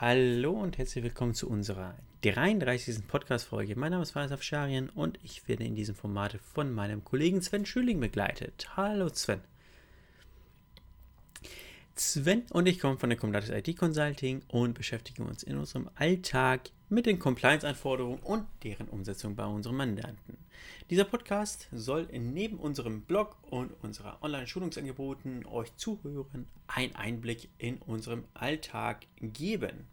Hallo und herzlich willkommen zu unserer 33. Podcast-Folge. Mein Name ist Faris Afsharien und ich werde in diesem Format von meinem Kollegen Sven Schüling begleitet. Hallo Sven. Sven und ich kommen von der Comdatis IT Consulting und beschäftigen uns in unserem Alltag mit den Compliance-Anforderungen und deren Umsetzung bei unseren Mandanten. Dieser Podcast soll neben unserem Blog und unserer Online-Schulungsangeboten euch zuhören einen Einblick in unserem Alltag geben.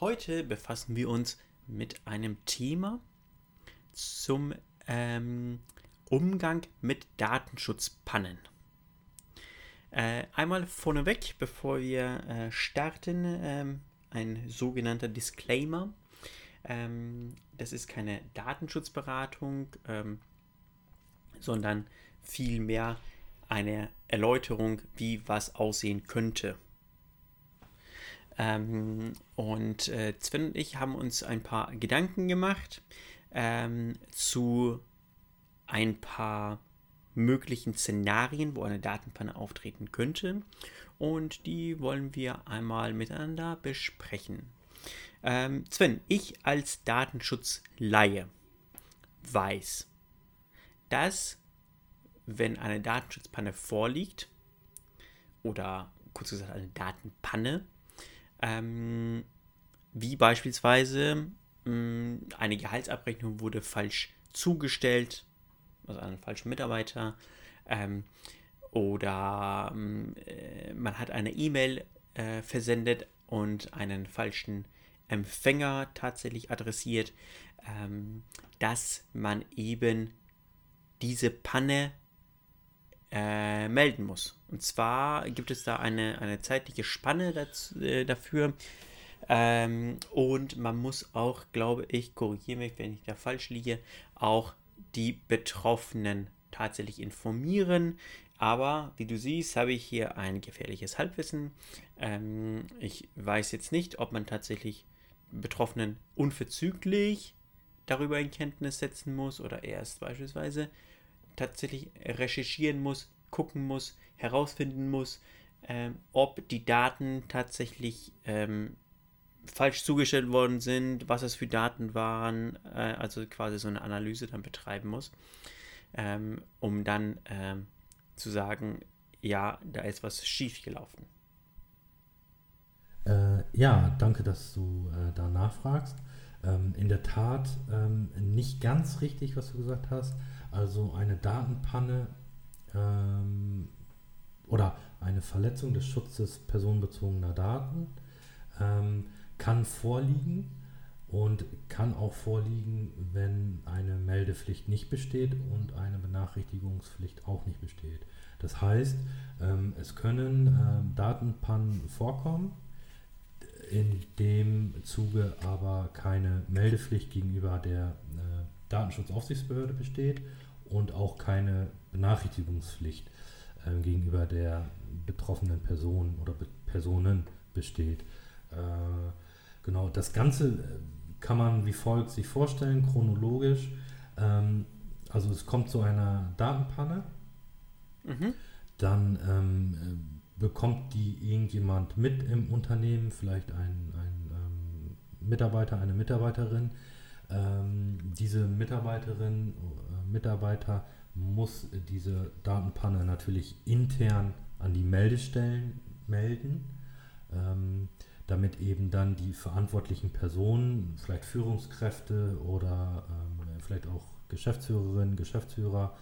Heute befassen wir uns mit einem Thema zum ähm, Umgang mit Datenschutzpannen. Äh, einmal vorneweg, bevor wir äh, starten, ähm, ein sogenannter Disclaimer. Ähm, das ist keine Datenschutzberatung, ähm, sondern vielmehr eine Erläuterung, wie was aussehen könnte. Ähm, und äh, Sven und ich haben uns ein paar Gedanken gemacht ähm, zu ein paar möglichen Szenarien, wo eine Datenpanne auftreten könnte. Und die wollen wir einmal miteinander besprechen. Ähm, Sven, ich als Datenschutzlaie weiß, dass wenn eine Datenschutzpanne vorliegt, oder kurz gesagt eine Datenpanne, ähm, wie beispielsweise mh, mm, eine Gehaltsabrechnung wurde falsch zugestellt, also einem falschen Mitarbeiter, ähm, oder mm, äh, man hat eine E-Mail äh, versendet und einen falschen Empfänger tatsächlich adressiert, ähm, dass man eben diese Panne äh, melden muss. Und zwar gibt es da eine, eine zeitliche Spanne dazu, äh, dafür. Ähm, und man muss auch, glaube ich, korrigiere mich, wenn ich da falsch liege, auch die Betroffenen tatsächlich informieren. Aber wie du siehst, habe ich hier ein gefährliches Halbwissen. Ähm, ich weiß jetzt nicht, ob man tatsächlich Betroffenen unverzüglich darüber in Kenntnis setzen muss oder erst beispielsweise tatsächlich recherchieren muss, gucken muss, herausfinden muss, ähm, ob die Daten tatsächlich ähm, falsch zugestellt worden sind, was es für Daten waren, äh, also quasi so eine Analyse dann betreiben muss, ähm, um dann ähm, zu sagen, ja, da ist was schiefgelaufen. Äh, ja, danke, dass du äh, da nachfragst. Ähm, in der Tat ähm, nicht ganz richtig, was du gesagt hast. Also eine Datenpanne ähm, oder eine Verletzung des Schutzes personenbezogener Daten ähm, kann vorliegen und kann auch vorliegen, wenn eine Meldepflicht nicht besteht und eine Benachrichtigungspflicht auch nicht besteht. Das heißt, ähm, es können ähm, Datenpannen vorkommen, in dem Zuge aber keine Meldepflicht gegenüber der äh, Datenschutzaufsichtsbehörde besteht und auch keine Benachrichtigungspflicht äh, gegenüber der betroffenen Person oder Be Personen besteht. Äh, genau, das Ganze äh, kann man wie folgt sich vorstellen, chronologisch. Ähm, also es kommt zu einer Datenpanne, mhm. dann ähm, äh, bekommt die irgendjemand mit im Unternehmen, vielleicht ein, ein ähm, Mitarbeiter, eine Mitarbeiterin. Ähm, diese Mitarbeiterin Mitarbeiter muss diese Datenpanne natürlich intern an die Meldestellen melden, ähm, damit eben dann die verantwortlichen Personen, vielleicht Führungskräfte oder ähm, vielleicht auch Geschäftsführerinnen, Geschäftsführer,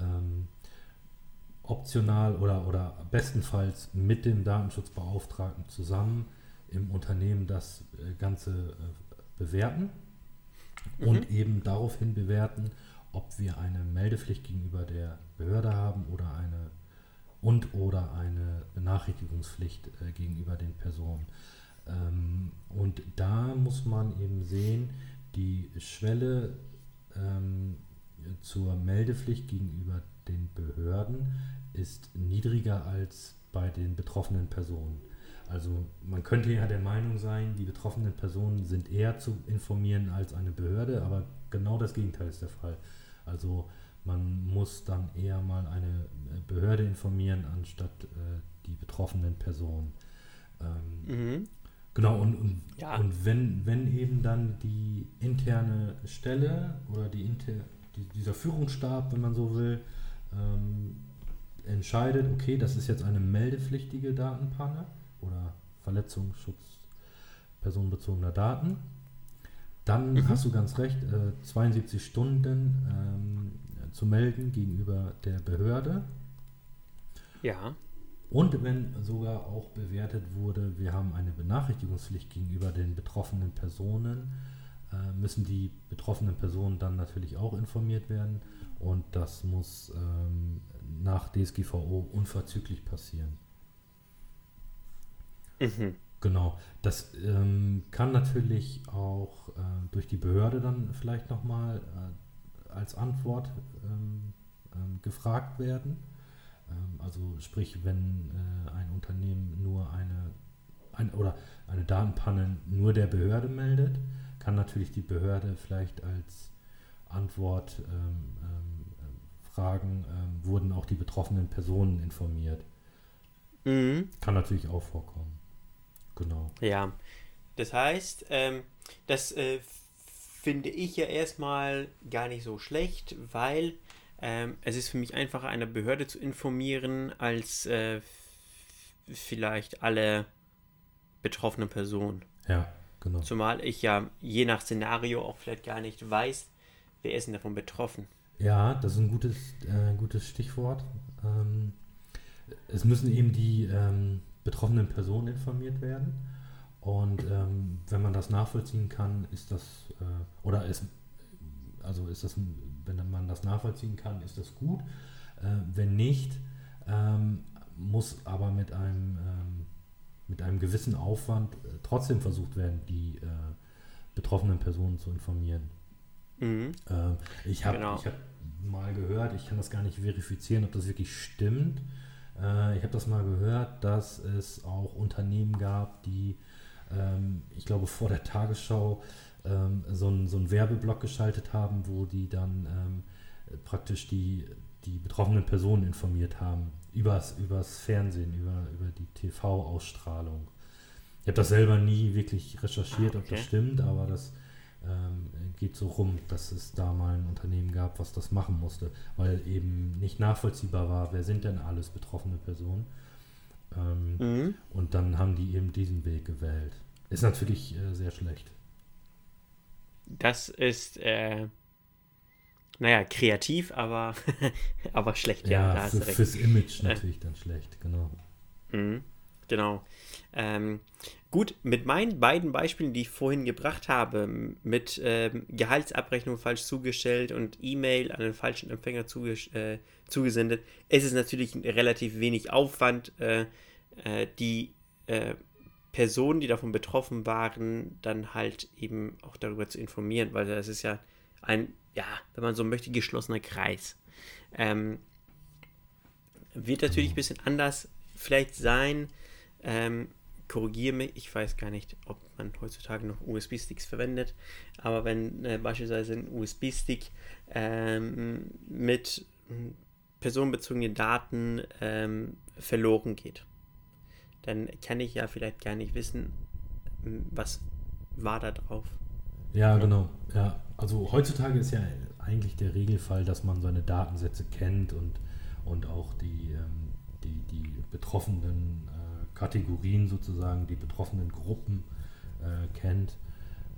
ähm, optional oder, oder bestenfalls mit dem Datenschutzbeauftragten zusammen im Unternehmen das äh, Ganze äh, bewerten und mhm. eben daraufhin bewerten, ob wir eine Meldepflicht gegenüber der Behörde haben oder eine und oder eine Benachrichtigungspflicht äh, gegenüber den Personen. Ähm, und da muss man eben sehen, die Schwelle ähm, zur Meldepflicht gegenüber den Behörden ist niedriger als bei den betroffenen Personen. Also man könnte ja der Meinung sein, die betroffenen Personen sind eher zu informieren als eine Behörde, aber genau das Gegenteil ist der Fall. Also man muss dann eher mal eine äh, Behörde informieren, anstatt äh, die betroffenen Personen. Ähm, mhm. Genau, und, und, ja. und wenn, wenn eben dann die interne Stelle oder die, inter, die dieser Führungsstab, wenn man so will, ähm, entscheidet, okay, das ist jetzt eine meldepflichtige Datenpanne oder Verletzungsschutz personenbezogener Daten, dann mhm. hast du ganz recht, äh, 72 Stunden ähm, zu melden gegenüber der Behörde. Ja. Und wenn sogar auch bewertet wurde, wir haben eine Benachrichtigungspflicht gegenüber den betroffenen Personen, äh, müssen die betroffenen Personen dann natürlich auch informiert werden. Und das muss ähm, nach DSGVO unverzüglich passieren. Mhm. Genau. Das ähm, kann natürlich auch äh, durch die Behörde dann vielleicht nochmal äh, als Antwort ähm, ähm, gefragt werden. Ähm, also sprich, wenn äh, ein Unternehmen nur eine ein, oder eine Datenpanne nur der Behörde meldet, kann natürlich die Behörde vielleicht als Antwort ähm, ähm, fragen, wurden auch die betroffenen Personen informiert. Mhm. Kann natürlich auch vorkommen. Genau. Ja, das heißt, ähm, das äh, finde ich ja erstmal gar nicht so schlecht, weil ähm, es ist für mich einfacher, eine Behörde zu informieren, als äh, vielleicht alle betroffenen Personen. Ja, genau. Zumal ich ja je nach Szenario auch vielleicht gar nicht weiß, wer ist denn davon betroffen. Ja, das ist ein gutes, äh, gutes Stichwort. Ähm, es müssen eben die ähm, betroffenen Personen informiert werden. Und ähm, wenn man das nachvollziehen kann, ist das, äh, oder ist, also ist das, wenn man das nachvollziehen kann, ist das gut. Äh, wenn nicht, ähm, muss aber mit einem, ähm, mit einem gewissen Aufwand äh, trotzdem versucht werden, die äh, betroffenen Personen zu informieren. Mhm. Ähm, ich habe genau. hab mal gehört, ich kann das gar nicht verifizieren, ob das wirklich stimmt. Äh, ich habe das mal gehört, dass es auch Unternehmen gab, die, ähm, ich glaube, vor der Tagesschau ähm, so einen so Werbeblock geschaltet haben, wo die dann ähm, praktisch die, die betroffenen Personen informiert haben. Übers, übers Fernsehen, über, über die TV-Ausstrahlung. Ich habe das selber nie wirklich recherchiert, ah, okay. ob das stimmt, aber das ähm, geht so rum, dass es da mal ein Unternehmen gab, was das machen musste, weil eben nicht nachvollziehbar war, wer sind denn alles betroffene Personen. Ähm, mhm. Und dann haben die eben diesen Weg gewählt. Ist natürlich äh, sehr schlecht. Das ist, äh, naja, kreativ, aber, aber schlecht, ja. ja für, fürs Image natürlich äh. dann schlecht, genau. Mhm, genau. Ähm, Gut, mit meinen beiden Beispielen, die ich vorhin gebracht habe, mit ähm, Gehaltsabrechnung falsch zugestellt und E-Mail an den falschen Empfänger zuges äh, zugesendet, ist es natürlich relativ wenig Aufwand, äh, äh, die äh, Personen, die davon betroffen waren, dann halt eben auch darüber zu informieren, weil das ist ja ein, ja, wenn man so möchte, geschlossener Kreis. Ähm, wird natürlich ein bisschen anders vielleicht sein, ähm, korrigiere mich, ich weiß gar nicht, ob man heutzutage noch USB-Sticks verwendet, aber wenn äh, beispielsweise ein USB-Stick ähm, mit personenbezogenen Daten ähm, verloren geht, dann kann ich ja vielleicht gar nicht wissen, was war da drauf. Ja, genau. Ja, also heutzutage ist ja eigentlich der Regelfall, dass man seine Datensätze kennt und, und auch die, ähm, die, die betroffenen Kategorien sozusagen, die betroffenen Gruppen äh, kennt.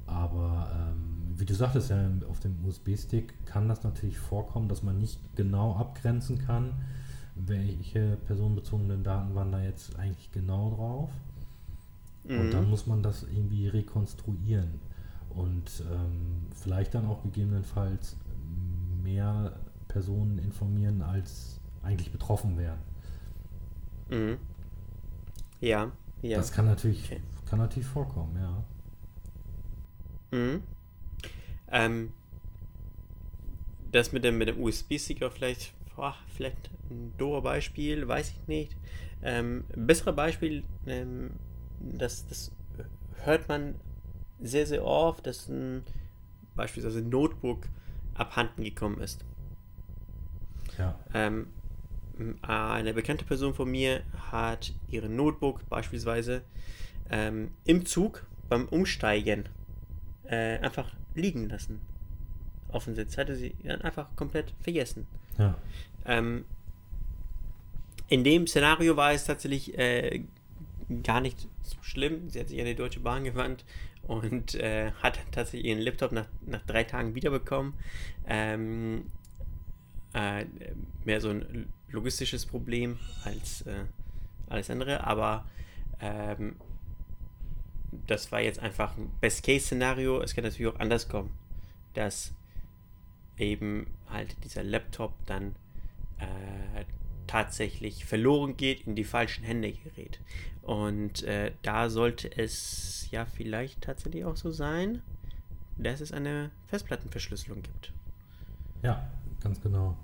Aber ähm, wie du sagtest, ja, auf dem USB-Stick kann das natürlich vorkommen, dass man nicht genau abgrenzen kann, welche personenbezogenen Daten waren da jetzt eigentlich genau drauf. Mhm. Und dann muss man das irgendwie rekonstruieren und ähm, vielleicht dann auch gegebenenfalls mehr Personen informieren, als eigentlich betroffen wären. Mhm. Ja, ja. Das kann natürlich, okay. kann natürlich vorkommen, ja. Mhm. Ähm, das mit dem, mit dem USB-Stick vielleicht, boah, vielleicht ein dober Beispiel, weiß ich nicht. Ähm, bessere Beispiel, ähm, das, das hört man sehr, sehr oft, dass ein beispielsweise ein Notebook abhanden gekommen ist. Ja. Ähm, eine bekannte Person von mir hat ihren Notebook beispielsweise ähm, im Zug beim Umsteigen äh, einfach liegen lassen. Auf dem Sitz. Hatte sie dann einfach komplett vergessen. Ja. Ähm, in dem Szenario war es tatsächlich äh, gar nicht so schlimm. Sie hat sich an die Deutsche Bahn gewandt und äh, hat tatsächlich ihren Laptop nach, nach drei Tagen wiederbekommen. Ähm, äh, mehr so ein logistisches Problem als äh, alles andere, aber ähm, das war jetzt einfach ein Best-Case-Szenario. Es kann natürlich auch anders kommen, dass eben halt dieser Laptop dann äh, tatsächlich verloren geht, in die falschen Hände gerät. Und äh, da sollte es ja vielleicht tatsächlich auch so sein, dass es eine Festplattenverschlüsselung gibt. Ja, ganz genau.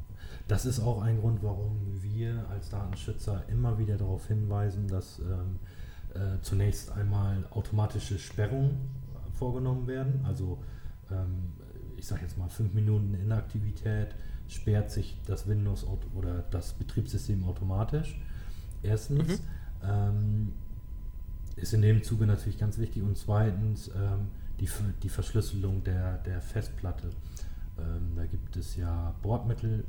Das ist auch ein Grund, warum wir als Datenschützer immer wieder darauf hinweisen, dass ähm, äh, zunächst einmal automatische Sperrungen vorgenommen werden. Also ähm, ich sage jetzt mal fünf Minuten Inaktivität sperrt sich das Windows oder das Betriebssystem automatisch. Erstens mhm. ähm, ist in dem Zuge natürlich ganz wichtig und zweitens ähm, die, die Verschlüsselung der, der Festplatte. Ähm, da gibt es ja Bordmittel,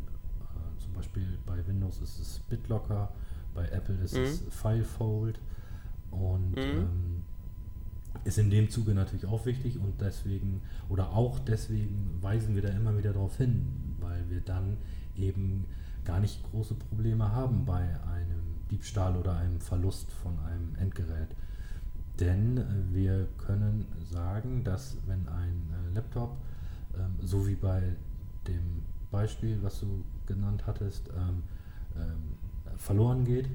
zum Beispiel bei Windows ist es BitLocker, bei Apple ist mhm. es FileFold und mhm. ähm, ist in dem Zuge natürlich auch wichtig und deswegen oder auch deswegen weisen wir da immer wieder darauf hin, weil wir dann eben gar nicht große Probleme haben bei einem Diebstahl oder einem Verlust von einem Endgerät. Denn äh, wir können sagen, dass wenn ein äh, Laptop, ähm, so wie bei dem Beispiel, was du genannt hattest, ähm, ähm, verloren geht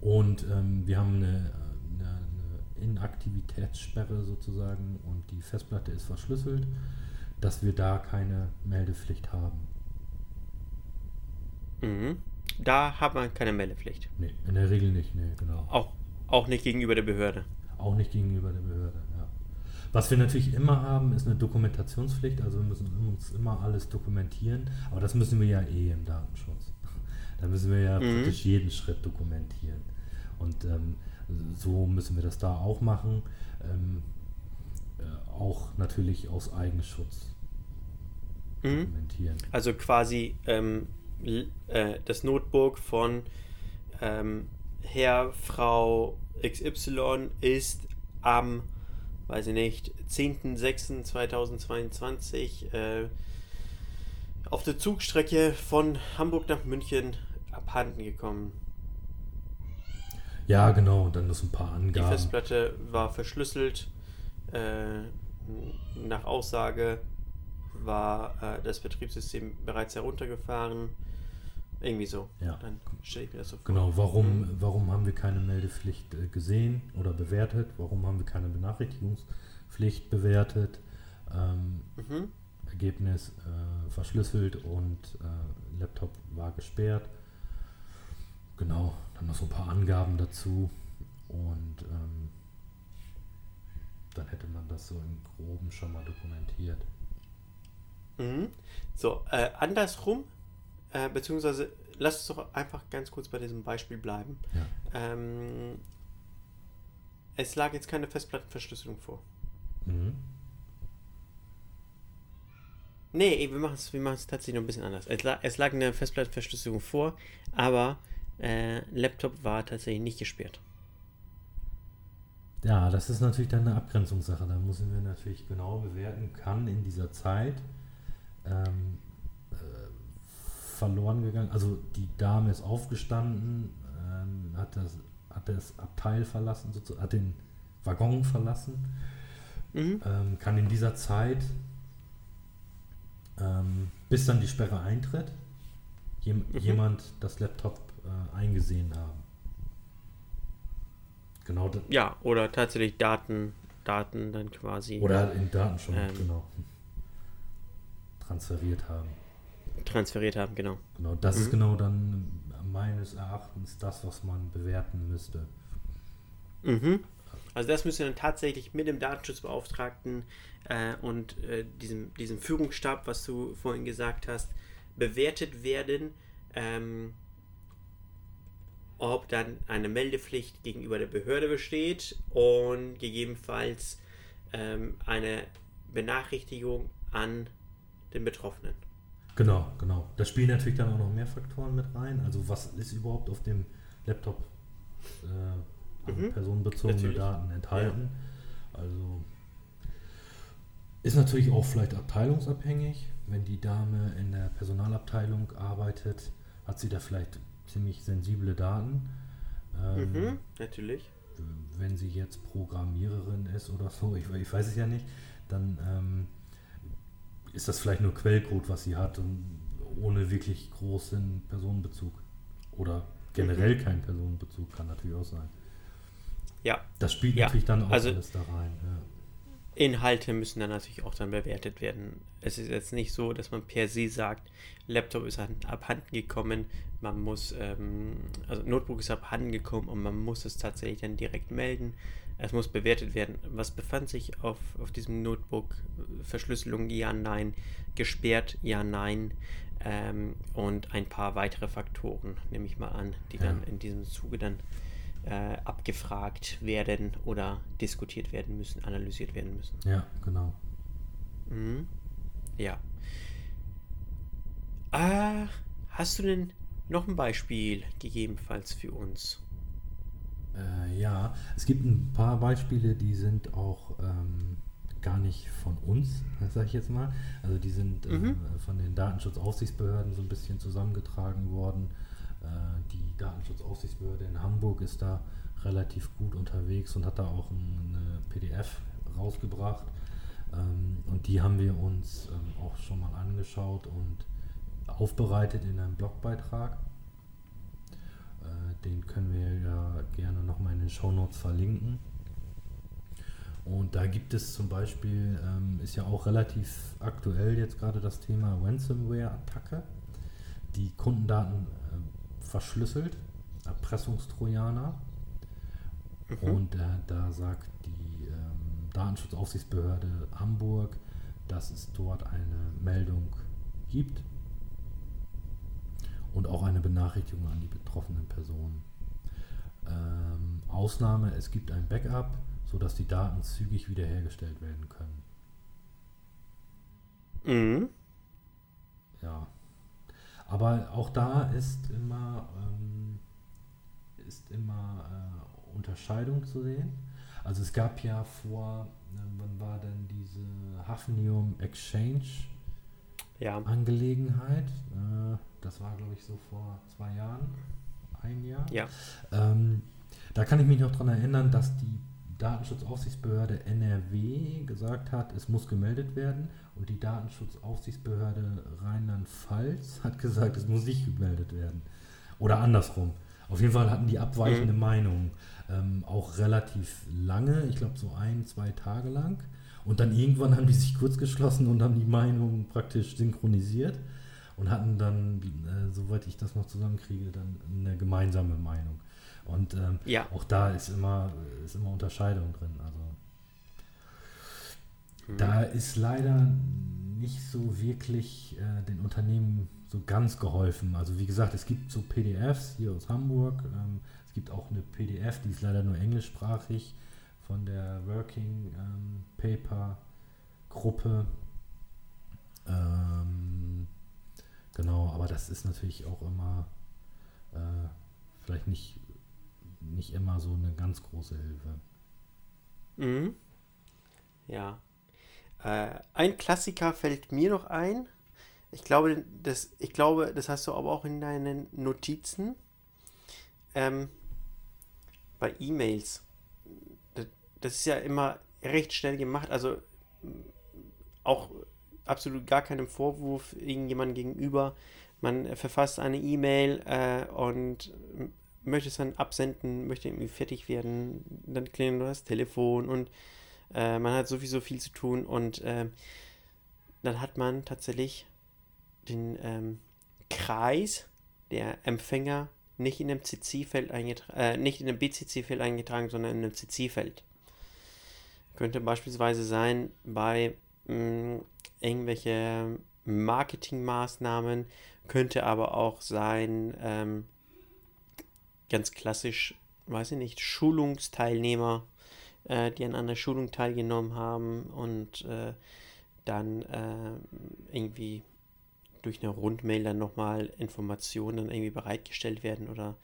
und wir haben eine Inaktivitätssperre sozusagen und die Festplatte ist verschlüsselt, dass wir da keine Meldepflicht haben. Mhm. Da hat man keine Meldepflicht. Nee, in der Regel nicht, nee, genau. Auch, auch nicht gegenüber der Behörde. Auch nicht gegenüber der Behörde, ja. Was wir natürlich immer haben, ist eine Dokumentationspflicht, also wir müssen uns immer alles dokumentieren, aber das müssen wir ja eh im Datenschutz. Da müssen wir ja mhm. praktisch jeden Schritt dokumentieren. Und ähm, so müssen wir das da auch machen. Ähm, äh, auch natürlich aus Eigenschutz mhm. dokumentieren. Also quasi ähm, äh, das Notebook von ähm, Herr, Frau XY ist am, weiß ich nicht, 10.06.2022 äh, auf der Zugstrecke von Hamburg nach München abhanden gekommen. Ja, genau, und dann noch so ein paar Angaben. Die Festplatte war verschlüsselt. Äh, nach Aussage war äh, das Betriebssystem bereits heruntergefahren. Irgendwie so. Ja. Dann stelle ich mir das so vor. Genau, warum, mhm. warum haben wir keine Meldepflicht äh, gesehen oder bewertet? Warum haben wir keine Benachrichtigungspflicht bewertet? Ähm, mhm. Ergebnis äh, verschlüsselt und äh, Laptop war gesperrt. Genau, dann noch so ein paar Angaben dazu und ähm, dann hätte man das so im Groben schon mal dokumentiert. Mhm. So, äh, andersrum, äh, beziehungsweise lass uns doch einfach ganz kurz bei diesem Beispiel bleiben. Ja. Ähm, es lag jetzt keine Festplattenverschlüsselung vor. Mhm. Nee, wir machen es wir tatsächlich noch ein bisschen anders. Es lag, es lag eine Festplattenverschlüsselung vor, aber äh, Laptop war tatsächlich nicht gesperrt. Ja, das ist natürlich dann eine Abgrenzungssache. Da müssen wir natürlich genau bewerten, kann in dieser Zeit ähm, äh, verloren gegangen. Also die Dame ist aufgestanden, ähm, hat, das, hat das Abteil verlassen, hat den Waggon verlassen, mhm. ähm, kann in dieser Zeit, ähm, bis dann die Sperre eintritt, jem, mhm. jemand das Laptop äh, eingesehen haben. Genau. Ja, oder tatsächlich Daten, Daten dann quasi. Oder in Daten schon, ähm, genau. Transferiert haben. Transferiert haben, genau. Genau, das mhm. ist genau dann meines Erachtens das, was man bewerten müsste. Mhm. Also das müsste dann tatsächlich mit dem Datenschutzbeauftragten äh, und äh, diesem, diesem Führungsstab, was du vorhin gesagt hast, bewertet werden. Ähm, ob dann eine Meldepflicht gegenüber der Behörde besteht und gegebenenfalls ähm, eine Benachrichtigung an den Betroffenen. Genau, genau. Da spielen natürlich dann auch noch mehr Faktoren mit rein. Also was ist überhaupt auf dem Laptop äh, mhm. personenbezogene natürlich. Daten enthalten? Ja. Also ist natürlich auch vielleicht abteilungsabhängig. Wenn die Dame in der Personalabteilung arbeitet, hat sie da vielleicht ziemlich sensible Daten. Ähm, mhm, natürlich. Wenn sie jetzt Programmiererin ist oder so, ich, ich weiß es ja nicht, dann ähm, ist das vielleicht nur Quellcode, was sie hat ohne wirklich großen Personenbezug. Oder generell mhm. kein Personenbezug kann natürlich auch sein. Ja. Das spielt ja. natürlich dann auch also, alles da rein. Ja. Inhalte müssen dann natürlich auch dann bewertet werden. Es ist jetzt nicht so, dass man per se sagt, Laptop ist abhanden gekommen, man muss, ähm, also Notebook ist abhanden gekommen und man muss es tatsächlich dann direkt melden. Es muss bewertet werden, was befand sich auf, auf diesem Notebook, Verschlüsselung, ja, nein, gesperrt, ja, nein ähm, und ein paar weitere Faktoren, nehme ich mal an, die ja. dann in diesem Zuge dann äh, abgefragt werden oder diskutiert werden müssen, analysiert werden müssen. Ja, genau. Mhm. Ja. Äh, hast du denn noch ein Beispiel gegebenenfalls für uns? Äh, ja, es gibt ein paar Beispiele, die sind auch ähm, gar nicht von uns, sage ich jetzt mal. Also die sind äh, mhm. von den Datenschutzaufsichtsbehörden so ein bisschen zusammengetragen worden. Äh, die Datenschutzaufsichtsbehörde in Hamburg ist da relativ gut unterwegs und hat da auch eine PDF rausgebracht. Ähm, und die haben wir uns ähm, auch schon mal angeschaut und aufbereitet in einem Blogbeitrag. Den können wir ja gerne nochmal in den Show Notes verlinken. Und da gibt es zum Beispiel, ähm, ist ja auch relativ aktuell jetzt gerade das Thema Ransomware-Attacke, die Kundendaten äh, verschlüsselt, Erpressungstrojaner. Mhm. Und äh, da sagt die ähm, Datenschutzaufsichtsbehörde Hamburg, dass es dort eine Meldung gibt und auch eine Benachrichtigung an die betroffenen Personen. Ähm, Ausnahme, es gibt ein Backup, sodass die Daten zügig wiederhergestellt werden können. Mhm. Ja. Aber auch da ist immer, ähm, ist immer äh, Unterscheidung zu sehen. Also es gab ja vor, äh, wann war denn diese Hafnium Exchange ja. Angelegenheit? Äh, das war, glaube ich, so vor zwei Jahren, ein Jahr. Ja. Ähm, da kann ich mich noch daran erinnern, dass die Datenschutzaufsichtsbehörde NRW gesagt hat, es muss gemeldet werden und die Datenschutzaufsichtsbehörde Rheinland-Pfalz hat gesagt, es muss nicht gemeldet werden. Oder andersrum. Auf jeden Fall hatten die abweichende mhm. Meinungen. Ähm, auch relativ lange, ich glaube so ein, zwei Tage lang. Und dann irgendwann haben die sich kurz geschlossen und haben die Meinungen praktisch synchronisiert und hatten dann, äh, soweit ich das noch zusammenkriege, dann eine gemeinsame Meinung. Und ähm, ja. auch da ist immer, ist immer Unterscheidung drin. Also mhm. da ist leider nicht so wirklich äh, den Unternehmen so ganz geholfen. Also wie gesagt, es gibt so PDFs hier aus Hamburg. Ähm, es gibt auch eine PDF, die ist leider nur englischsprachig von der Working ähm, Paper Gruppe. Ähm, genau, aber das ist natürlich auch immer äh, vielleicht nicht, nicht immer so eine ganz große Hilfe. Mhm. Ja. Äh, ein Klassiker fällt mir noch ein. Ich glaube, das, ich glaube, das hast du aber auch in deinen Notizen. Ähm, bei E-Mails. Das, das ist ja immer recht schnell gemacht. Also auch absolut gar keinem Vorwurf irgendjemand gegenüber. Man verfasst eine E-Mail äh, und möchte es dann absenden, möchte irgendwie fertig werden, dann klingelt das Telefon und äh, man hat sowieso viel zu tun und äh, dann hat man tatsächlich den ähm, Kreis der Empfänger nicht in einem CC-Feld eingetragen, äh, nicht in einem BCC-Feld eingetragen, sondern in einem CC-Feld. Könnte beispielsweise sein bei mh, mm, irgendwelche Marketingmaßnahmen, könnte aber auch sein, ähm, ganz klassisch, weiß ich nicht, Schulungsteilnehmer, äh, die an einer Schulung teilgenommen haben und äh, dann äh, irgendwie durch eine Rundmail dann nochmal Informationen irgendwie bereitgestellt werden oder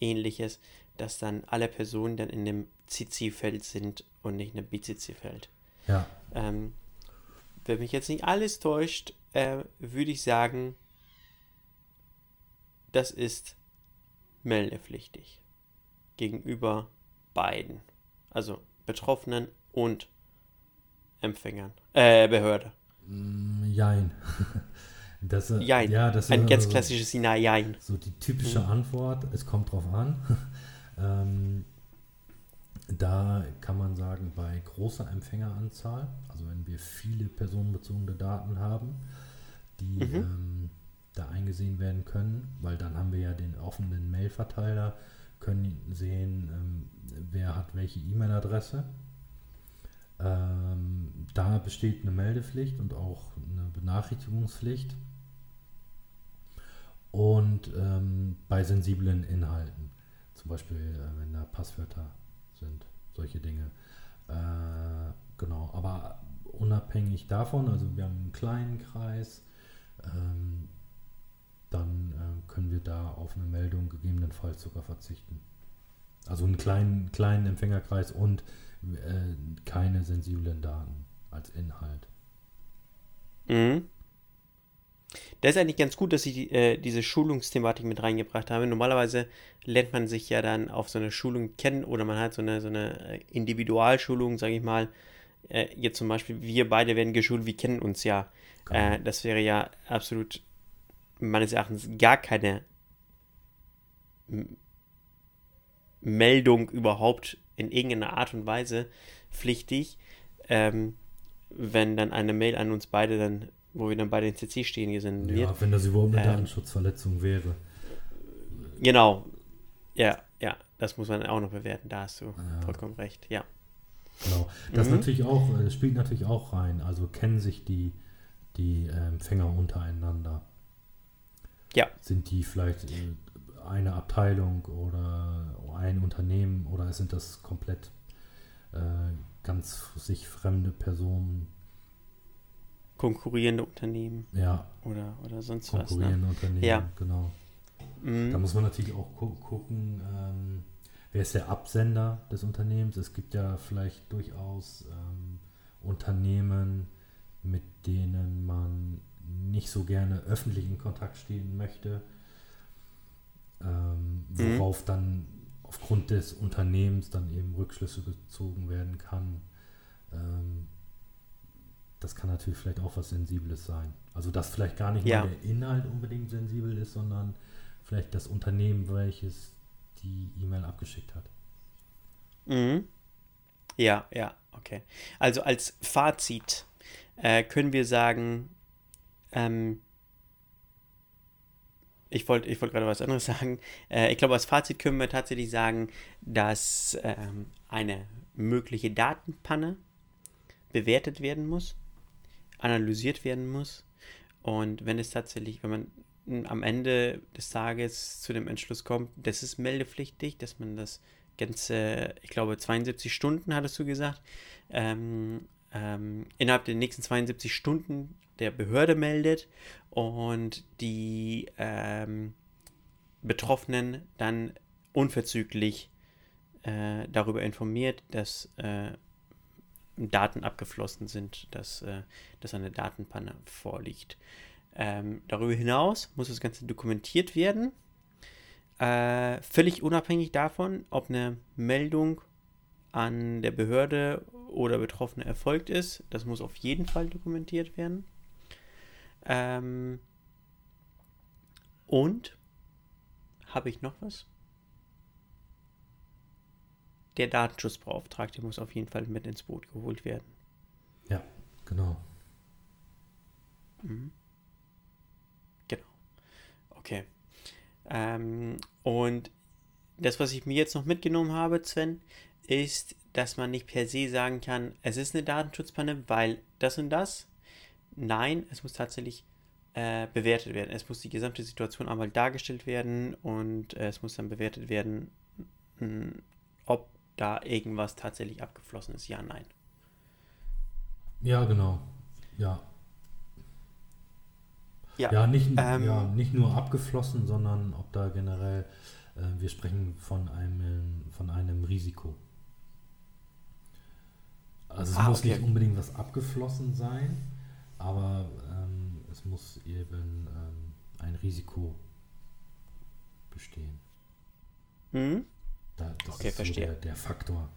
ähnliches, dass dann alle Personen dann in dem CC-Feld sind und nicht in einem BCC-Feld. Ja. Ähm, wenn mich jetzt nicht alles täuscht, äh, würde ich sagen, das ist meldepflichtig gegenüber beiden. Also Betroffenen und Empfängern. Äh, Behörde. Mm, jein. Das, äh, jein. Ja, das Ein ganz so, klassisches Jein. So die typische mhm. Antwort, es kommt drauf an. ähm, da kann man sagen, bei großer Empfängeranzahl, also wenn wir viele personenbezogene Daten haben, die mhm. ähm, da eingesehen werden können, weil dann haben wir ja den offenen Mailverteiler, können sehen, ähm, wer hat welche E-Mail-Adresse. Ähm, da besteht eine Meldepflicht und auch eine Benachrichtigungspflicht. Und ähm, bei sensiblen Inhalten, zum Beispiel äh, wenn da Passwörter sind, solche Dinge. Äh, genau, aber unabhängig davon, also wir haben einen kleinen Kreis, ähm, dann äh, können wir da auf eine Meldung gegebenenfalls sogar verzichten. Also einen kleinen, kleinen Empfängerkreis und äh, keine sensiblen Daten als Inhalt. Mhm. Das ist eigentlich ganz gut, dass ich äh, diese Schulungsthematik mit reingebracht habe. Normalerweise lernt man sich ja dann auf so eine Schulung kennen oder man hat so eine, so eine Individualschulung, sage ich mal. Äh, jetzt zum Beispiel, wir beide werden geschult, wir kennen uns ja. Genau. Äh, das wäre ja absolut meines Erachtens gar keine Meldung überhaupt in irgendeiner Art und Weise pflichtig, ähm, wenn dann eine Mail an uns beide dann wo wir dann bei den CC stehen gesendet ja, wenn das überhaupt eine ähm, Datenschutzverletzung wäre. Genau. Ja, ja, das muss man auch noch bewerten. Da hast du ja. vollkommen recht. Ja. Genau. Das mhm. natürlich auch, das spielt natürlich auch rein. Also kennen sich die, die äh, Empfänger untereinander. Ja. Sind die vielleicht äh, eine Abteilung oder ein Unternehmen oder sind das komplett äh, ganz sich fremde Personen, konkurrierende Unternehmen. Ja. Oder, oder sonst was. Ne? Konkurrierende ne? Unternehmen, ja. genau. Mhm. Da muss man natürlich auch gu gucken, ähm, wer ist der Absender des Unternehmens. Es gibt ja vielleicht durchaus ähm, Unternehmen, mit denen man nicht so gerne öffentlich in Kontakt stehen möchte, ähm, mhm. worauf mhm. dann aufgrund des Unternehmens dann eben Rückschlüsse gezogen werden kann. Ähm, das kann natürlich vielleicht auch was Sensibles sein. Also dass vielleicht gar nicht ja. mal der Inhalt unbedingt sensibel ist, sondern vielleicht das Unternehmen, welches die E-Mail abgeschickt hat. Mhm. Ja, ja, okay. Also als Fazit äh, können wir sagen, ähm, ich wollte ich wollt gerade was anderes sagen. Äh, ich glaube, als Fazit können wir tatsächlich sagen, dass ähm, eine mögliche Datenpanne bewertet werden muss analysiert werden muss. Und wenn es tatsächlich, wenn man am Ende des Tages zu dem Entschluss kommt, das ist meldepflichtig, dass man das ganze, ich glaube 72 Stunden hattest du gesagt, ähm, ähm, innerhalb der nächsten 72 Stunden der Behörde meldet und die ähm, Betroffenen dann unverzüglich äh, darüber informiert, dass äh, Daten abgeflossen sind, dass, äh, dass eine Datenpanne vorliegt. Ähm, darüber hinaus muss das Ganze dokumentiert werden, äh, völlig unabhängig davon, ob eine Meldung an der Behörde oder Betroffene erfolgt ist. Das muss auf jeden Fall dokumentiert werden. Ähm, und habe ich noch was? Der Datenschutzbeauftragte muss auf jeden Fall mit ins Boot geholt werden. Ja, genau. Mhm. Genau. Okay. Ähm, und das, was ich mir jetzt noch mitgenommen habe, Sven, ist, dass man nicht per se sagen kann, es ist eine Datenschutzpanne, weil das und das. Nein, es muss tatsächlich äh, bewertet werden. Es muss die gesamte Situation einmal dargestellt werden und äh, es muss dann bewertet werden, da irgendwas tatsächlich abgeflossen ist. Ja, nein. Ja, genau. Ja. Ja, Ja, nicht, ähm, ja, nicht nur abgeflossen, sondern ob da generell, äh, wir sprechen von einem, von einem Risiko. Also es Ah, muss okay. nicht unbedingt was abgeflossen sein, aber ähm, es muss eben ähm, ein Risiko bestehen. Mhm. Da, das Okay, ist so verstehe. der, der Faktor.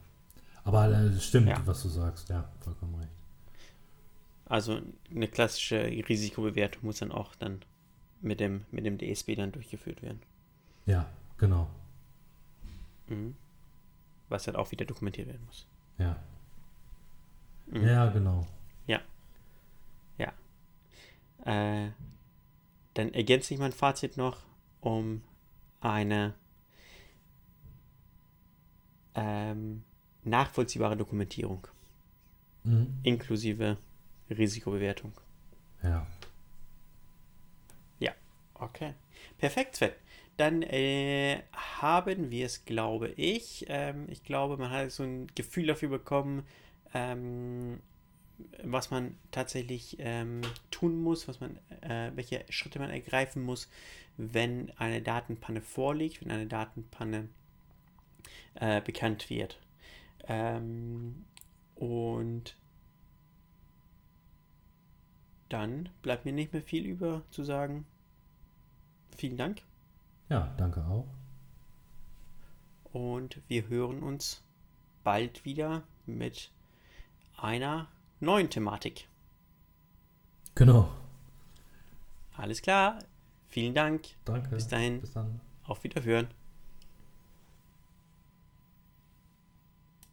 Aber äh, es stimmt, Ja. was du sagst, ja, vollkommen recht. Also eine klassische Risikobewertung muss dann auch dann mit dem, mit dem DSB dann durchgeführt werden. Ja, genau. Mhm. Was dann auch wieder dokumentiert werden muss. Ja. Mhm. Ja, genau. Äh, dann ergänze ich mein Fazit noch um eine ähm, nachvollziehbare Dokumentierung Mhm. inklusive Risikobewertung. Ja. Okay, perfekt, Sven. Dann äh, haben wir es, glaube ich. Ähm, ich glaube, man hat so ein Gefühl dafür bekommen, ähm, was man tatsächlich ähm, tun muss, was man, äh, welche Schritte man ergreifen muss, wenn eine Datenpanne vorliegt, wenn eine Datenpanne äh, bekannt wird. Ähm, und dann bleibt mir nicht mehr viel über zu sagen. Vielen Dank Ja, danke auch. und wir hören uns bald wieder mit einer neuen Thematik. Genau. Alles klar, vielen Dank, Danke. Bis dahin. Bis dann. auf Wiederhören.